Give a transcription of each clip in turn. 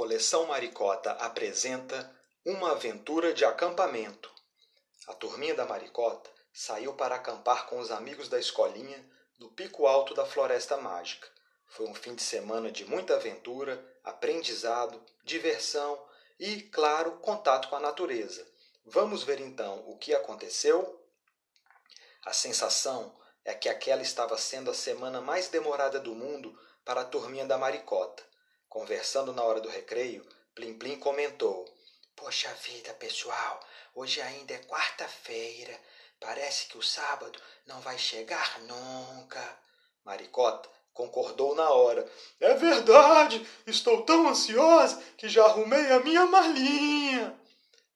Coleção Maricota apresenta Uma Aventura de Acampamento. A turminha da Maricota saiu para acampar com os amigos da escolinha no pico alto da Floresta Mágica. Foi um fim de semana de muita aventura, aprendizado, diversão e, claro, contato com a natureza. Vamos ver então o que aconteceu? A sensação é que aquela estava sendo a semana mais demorada do mundo para a turminha da Maricota. Conversando na hora do recreio, Plim Plim comentou: Poxa vida, pessoal, hoje ainda é quarta-feira. Parece que o sábado não vai chegar nunca. Maricota concordou na hora. É verdade, estou tão ansiosa que já arrumei a minha malinha.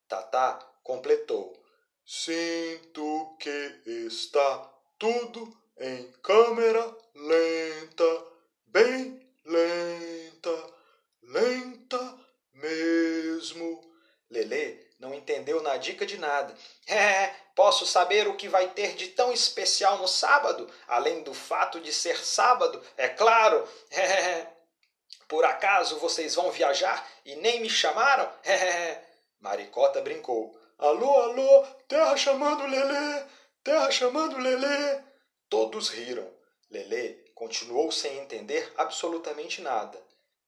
Tatá completou. Sinto que está tudo em câmera lenta, bem lenta, lenta mesmo. Lelê não na dica de nada. É, posso saber o que vai ter de tão especial no sábado, além do fato de ser sábado, é claro. É, por acaso vocês vão viajar e nem me chamaram? É, Maricota brincou. Alô, alô, terra chamando Lelê, terra chamando Lelê. Todos riram. Lelê continuou sem entender absolutamente nada.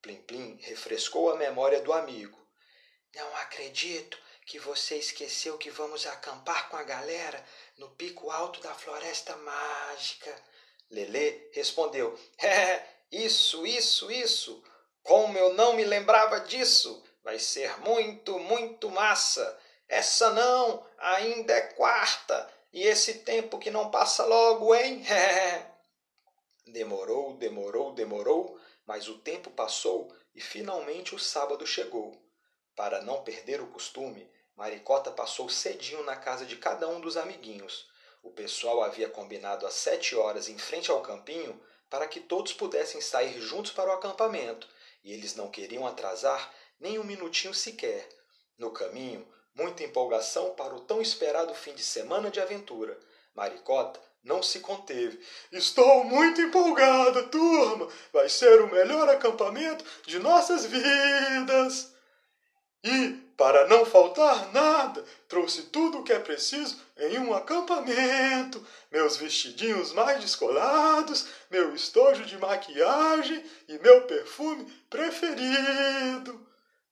Plim Plim refrescou a memória do amigo. Não acredito que você esqueceu que vamos acampar com a galera no pico alto da floresta mágica. Lelê respondeu: É, isso, isso, isso. Como eu não me lembrava disso. Vai ser muito, muito massa. Essa não, ainda é quarta. E esse tempo que não passa logo, hein? demorou, demorou, demorou, mas o tempo passou e finalmente o sábado chegou. Para não perder o costume, Maricota passou cedinho na casa de cada um dos amiguinhos. O pessoal havia combinado às sete horas em frente ao campinho para que todos pudessem sair juntos para o acampamento, e eles não queriam atrasar nem um minutinho sequer. No caminho, muita empolgação para o tão esperado fim de semana de aventura. Maricota não se conteve. Estou muito empolgada, turma! Vai ser o melhor acampamento de nossas vidas! E, para não faltar nada, trouxe tudo o que é preciso em um acampamento: meus vestidinhos mais descolados, meu estojo de maquiagem e meu perfume preferido.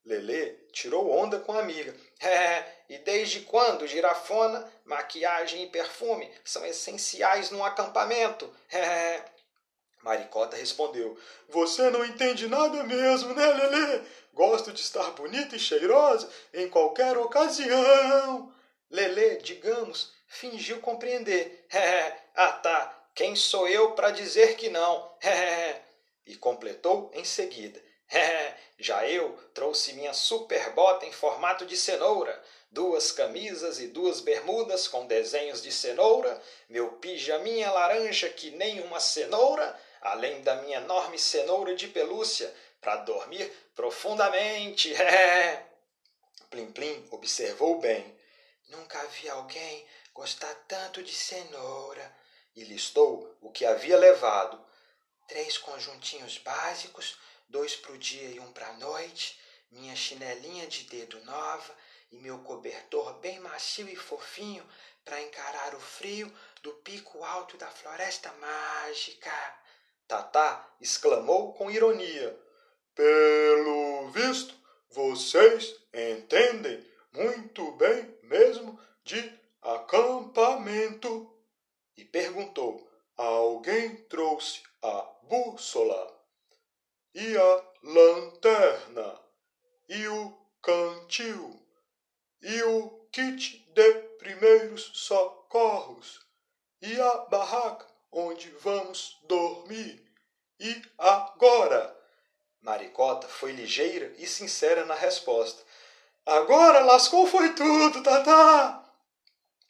Lelê tirou onda com a amiga. É, e desde quando girafona, maquiagem e perfume são essenciais num acampamento? É. Maricota respondeu: Você não entende nada mesmo, né, Lelê? Gosto de estar bonita e cheirosa em qualquer ocasião. Lelê, digamos, fingiu compreender. Ah, tá. Quem sou eu para dizer que não? E completou em seguida. Já eu trouxe minha super bota em formato de cenoura, duas camisas e duas bermudas com desenhos de cenoura, meu pijaminha laranja que nem uma cenoura, além da minha enorme cenoura de pelúcia para dormir profundamente. Plim Plim observou bem. Nunca vi alguém gostar tanto de cenoura. E listou o que havia levado. Três conjuntinhos básicos, dois para o dia e um para a noite, minha chinelinha de dedo nova e meu cobertor bem macio e fofinho para encarar o frio do pico alto da floresta mágica. Tatá exclamou com ironia. Pelo visto, vocês entendem muito bem mesmo de acampamento. E perguntou: Alguém trouxe a bússola? e a lanterna, e o cantil, e o kit de primeiros socorros, e a barraca onde vamos dormir. E agora? Maricota foi ligeira e sincera na resposta. Agora lascou foi tudo, Tatá!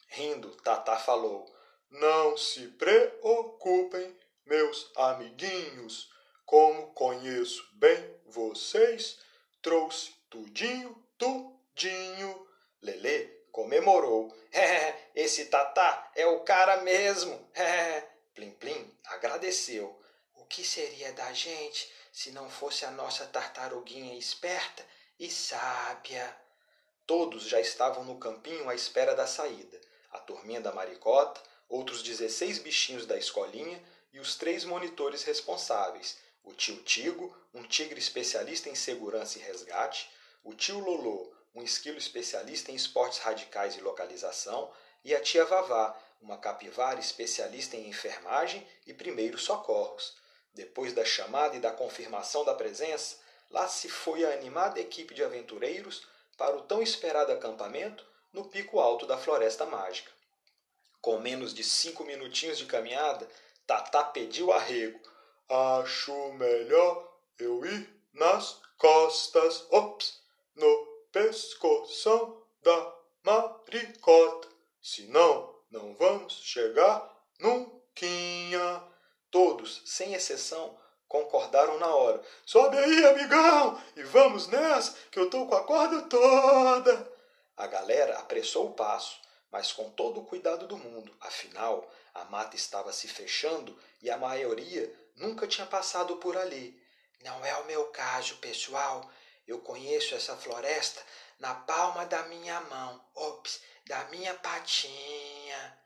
Rindo, Tatá falou: Não se preocupem, meus amiguinhos como conheço bem vocês, trouxe tudinho, tudinho. Lelê comemorou. Esse Tatá é o cara mesmo. Plim Plim agradeceu. O que seria da gente se não fosse a nossa tartaruguinha esperta e sábia. Todos já estavam no campinho à espera da saída. A turminha da maricota, outros 16 bichinhos da escolinha e os três monitores responsáveis: o tio Tigo, um tigre especialista em segurança e resgate, o tio Lolô, um esquilo especialista em esportes radicais e localização, e a tia Vavá, uma capivara especialista em enfermagem e primeiros socorros. Depois da chamada e da confirmação da presença, lá se foi a animada equipe de aventureiros para o tão esperado acampamento no pico alto da Floresta Mágica. Com menos de cinco minutinhos de caminhada, Tatá pediu arrego. Acho melhor eu ir nas costas, ops, no pescoção da maricota. Senão, não vamos chegar nunca. Todos, sem exceção, concordaram na hora. Sobe aí, amigão, e vamos nessa, que eu tô com a corda toda. A galera apressou o passo, mas com todo o cuidado do mundo. Afinal, a mata estava se fechando e a maioria nunca tinha passado por ali. Não é o meu caso, pessoal. Eu conheço essa floresta na palma da minha mão. Ops, da minha patinha.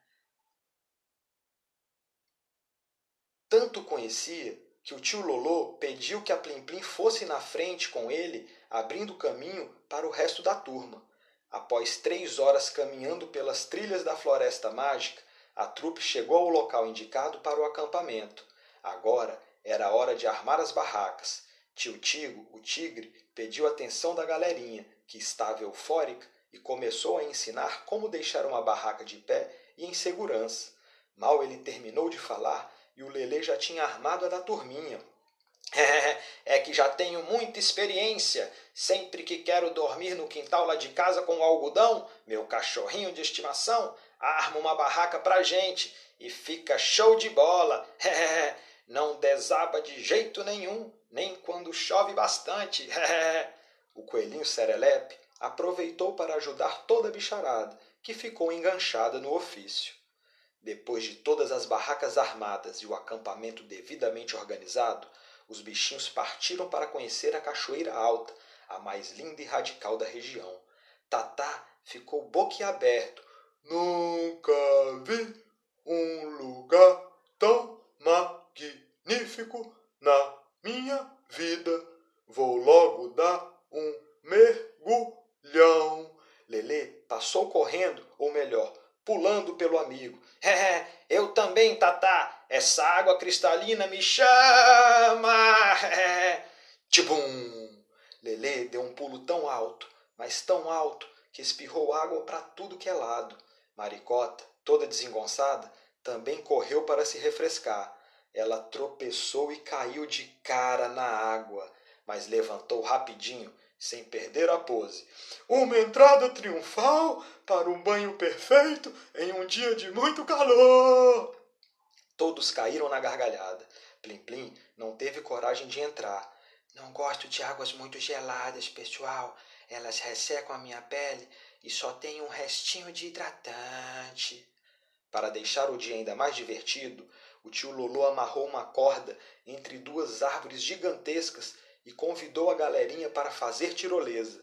Tanto conhecia que o tio Lolô pediu que a Plim Plim fosse na frente com ele, abrindo caminho para o resto da turma. Após três horas caminhando pelas trilhas da Floresta Mágica, a trupe chegou ao local indicado para o acampamento. Agora era hora de armar as barracas. Tio Tigo, o tigre, pediu atenção da galerinha, que estava eufórica, e começou a ensinar como deixar uma barraca de pé e em segurança. Mal ele terminou de falar, e o Lelê já tinha armado a da turminha. É, que já tenho muita experiência. Sempre que quero dormir no quintal lá de casa com o algodão, meu cachorrinho de estimação, arma uma barraca pra gente e fica show de bola. Não desaba de jeito nenhum, nem quando chove bastante. o coelhinho Serelepe aproveitou para ajudar toda a bicharada, que ficou enganchada no ofício. Depois de todas as barracas armadas e o acampamento devidamente organizado, os bichinhos partiram para conhecer a Cachoeira Alta, a mais linda e radical da região. Tatá ficou boquiaberto. Nunca vi um lugar tão magnífico na minha vida. Vou logo dar um mergulhão. Lelê passou correndo, ou melhor, pulando pelo amigo. É, eu também, Tatá. Essa água cristalina me chama. É. Tibum! Lelê deu um pulo tão alto, mas tão alto, que espirrou água para tudo que é lado. Maricota, toda desengonçada, também correu para se refrescar. Ela tropeçou e caiu de cara na água, mas levantou rapidinho sem perder a pose. Uma entrada triunfal para um banho perfeito em um dia de muito calor. Todos caíram na gargalhada. Plim Plim não teve coragem de entrar. Não gosto de águas muito geladas, pessoal. Elas ressecam a minha pele e só tem um restinho de hidratante. Para deixar o dia ainda mais divertido, o tio Lolo amarrou uma corda entre duas árvores gigantescas e convidou a galerinha para fazer tirolesa.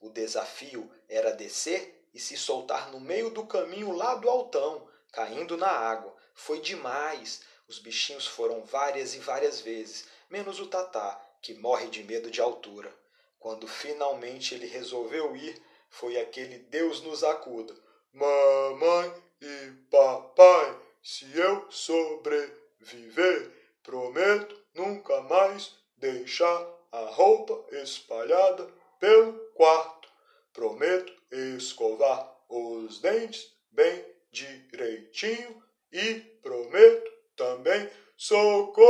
O desafio era descer e se soltar no meio do caminho lá do altão, caindo na água. Foi demais. Os bichinhos foram várias e várias vezes, menos o Tatá, que morre de medo de altura. Quando finalmente ele resolveu ir, foi aquele Deus nos acuda. Mamãe e papai, se eu sobreviver, prometo nunca mais deixar a roupa espalhada pelo quarto. Prometo escovar os dentes bem direitinho e prometo também socorro.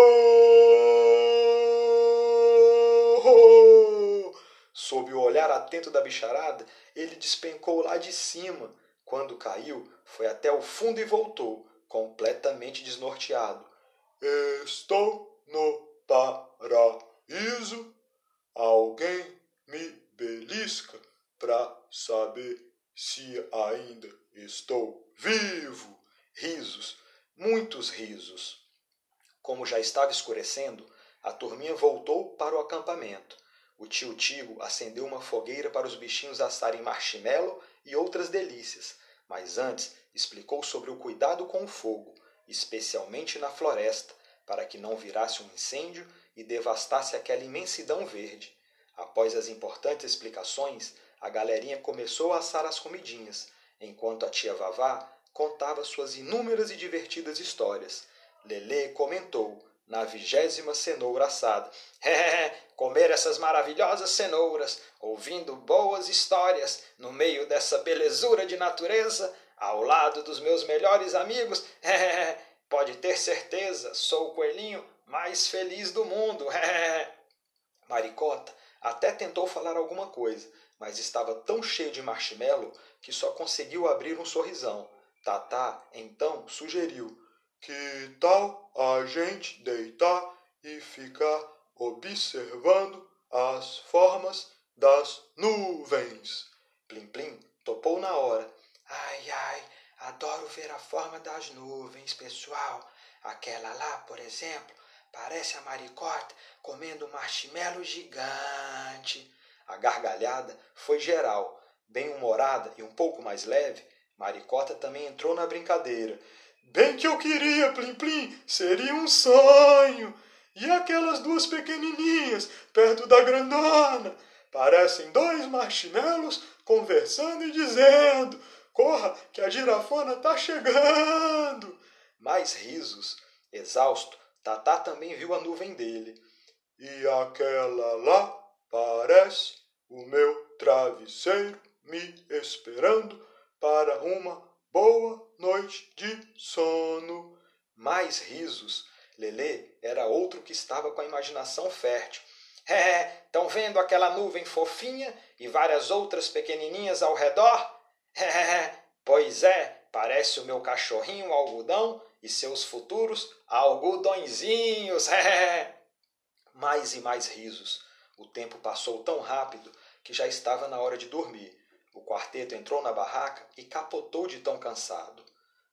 Sob o olhar atento da bicharada, ele despencou lá de cima. Quando caiu, foi até o fundo e voltou, completamente desnorteado. Estou no paraíso Alguém me belisca para saber se ainda estou vivo. Risos, muitos risos. Como já estava escurecendo, a turminha voltou para o acampamento. O tio Tigo acendeu uma fogueira para os bichinhos assarem marshmallow e outras delícias, mas antes explicou sobre o cuidado com o fogo, especialmente na floresta, para que não virasse um incêndio e devastasse aquela imensidão verde. Após as importantes explicações, a galerinha começou a assar as comidinhas, enquanto a tia Vavá contava suas inúmeras e divertidas histórias. Lelê comentou, na vigésima cenoura assada. É, comer essas maravilhosas cenouras, ouvindo boas histórias, no meio dessa belezura de natureza, ao lado dos meus melhores amigos. É, pode ter certeza, sou o coelhinho mais feliz do mundo. É. Maricota até tentou falar alguma coisa, mas estava tão cheio de marshmallow que só conseguiu abrir um sorrisão. Tatá então sugeriu: Que tal a gente deitar e ficar observando as formas das nuvens? Plim Plim topou na hora. Ai, ai, adoro ver a forma das nuvens, pessoal. Aquela lá, por exemplo, parece a maricota comendo um marshmallow gigante. A gargalhada foi geral. Bem-humorada e um pouco mais leve, Maricota também entrou na brincadeira. Bem que eu queria, Plim Plim, seria um sonho. E aquelas duas pequenininhas perto da grandona? Parecem dois marshmallows conversando e dizendo: Corra, que a girafona tá chegando. Mais risos. Exausto, Tatá também viu a nuvem dele. E aquela lá parece o meu travesseiro me esperando para uma boa noite de sono. Mais risos. Lelê era outro que estava com a imaginação fértil. É, estão vendo aquela nuvem fofinha e várias outras pequenininhas ao redor? É, pois é, parece o meu cachorrinho algodão e seus futuros algodõezinhos. É. Mais e mais risos. O tempo passou tão rápido que já estava na hora de dormir. O quarteto entrou na barraca e capotou de tão cansado.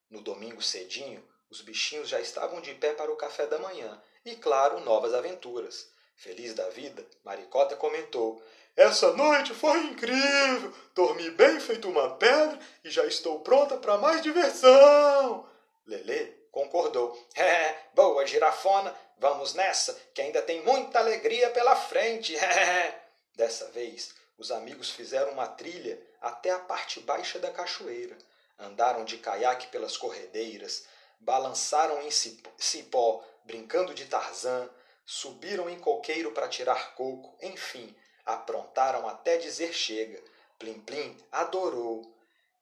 No domingo cedinho, os bichinhos já estavam de pé para o café da manhã e, claro, novas aventuras. Feliz da vida, Maricota comentou: Essa noite foi incrível! Dormi bem feito uma pedra e já estou pronta para mais diversão! Lelê concordou: É, boa, girafona, vamos nessa, que ainda tem muita alegria pela frente! Dessa vez, os amigos fizeram uma trilha até a parte baixa da cachoeira. Andaram de caiaque pelas corredeiras, balançaram em cipó, brincando de Tarzan, subiram em coqueiro para tirar coco, enfim, aprontaram até dizer chega. Plim Plim adorou.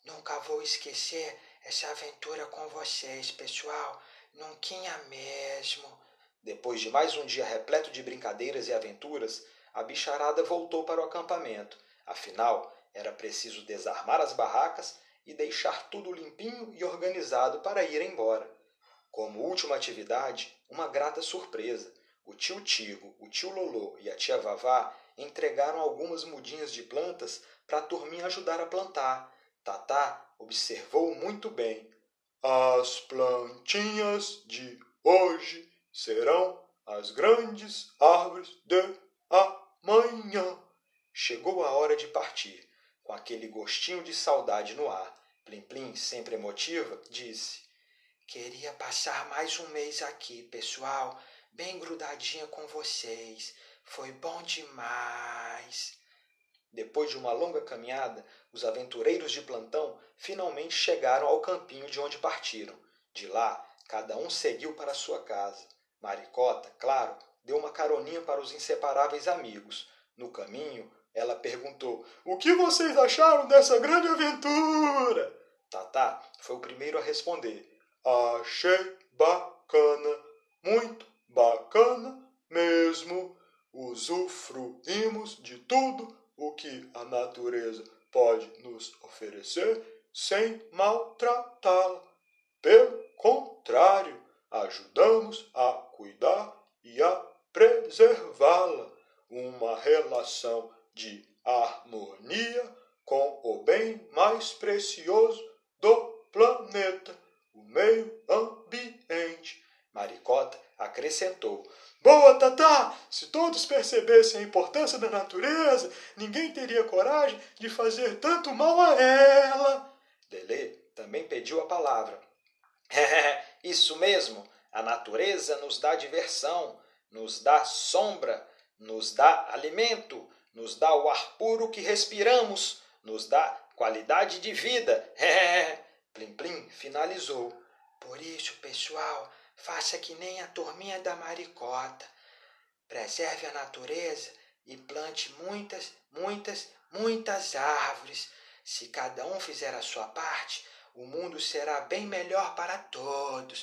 Nunca vou esquecer essa aventura com vocês, pessoal. Nunca mesmo. Depois de mais um dia repleto de brincadeiras e aventuras, a bicharada voltou para o acampamento. Afinal, era preciso desarmar as barracas e deixar tudo limpinho e organizado para ir embora. Como última atividade, uma grata surpresa. O tio Tigo, o tio Lolô e a tia Vavá entregaram algumas mudinhas de plantas para a turminha ajudar a plantar. Tatá observou muito bem. As plantinhas de hoje serão as grandes árvores de amanhã. Chegou a hora de partir. Com aquele gostinho de saudade no ar, Plim Plim, sempre emotiva, disse: Queria passar mais um mês aqui, pessoal, bem grudadinha com vocês. Foi bom demais. Depois de uma longa caminhada, os aventureiros de plantão finalmente chegaram ao campinho de onde partiram. De lá, cada um seguiu para sua casa. Maricota, claro, deu uma caroninha para os inseparáveis amigos. No caminho, ela perguntou: O que vocês acharam dessa grande aventura? Tatá foi o primeiro a responder: Achei bacana, muito bacana mesmo. Usufruímos de tudo o que a natureza pode nos oferecer sem maltratá-la. Pelo contrário, ajudamos a cuidar e a preservá-la. Uma relação de harmonia com o bem mais precioso do planeta, o meio ambiente. Maricota acrescentou: Boa, Tatá! Se todos percebessem a importância da natureza, ninguém teria coragem de fazer tanto mal a ela. Delê também pediu a palavra. Isso mesmo! A natureza nos dá diversão, nos dá sombra, nos dá alimento, nos dá o ar puro que respiramos, nos dá qualidade de vida. Plim Plim finalizou. Por isso, pessoal, faça que nem a turminha da maricota. Preserve a natureza e plante muitas, muitas, muitas árvores. Se cada um fizer a sua parte, o mundo será bem melhor para todos.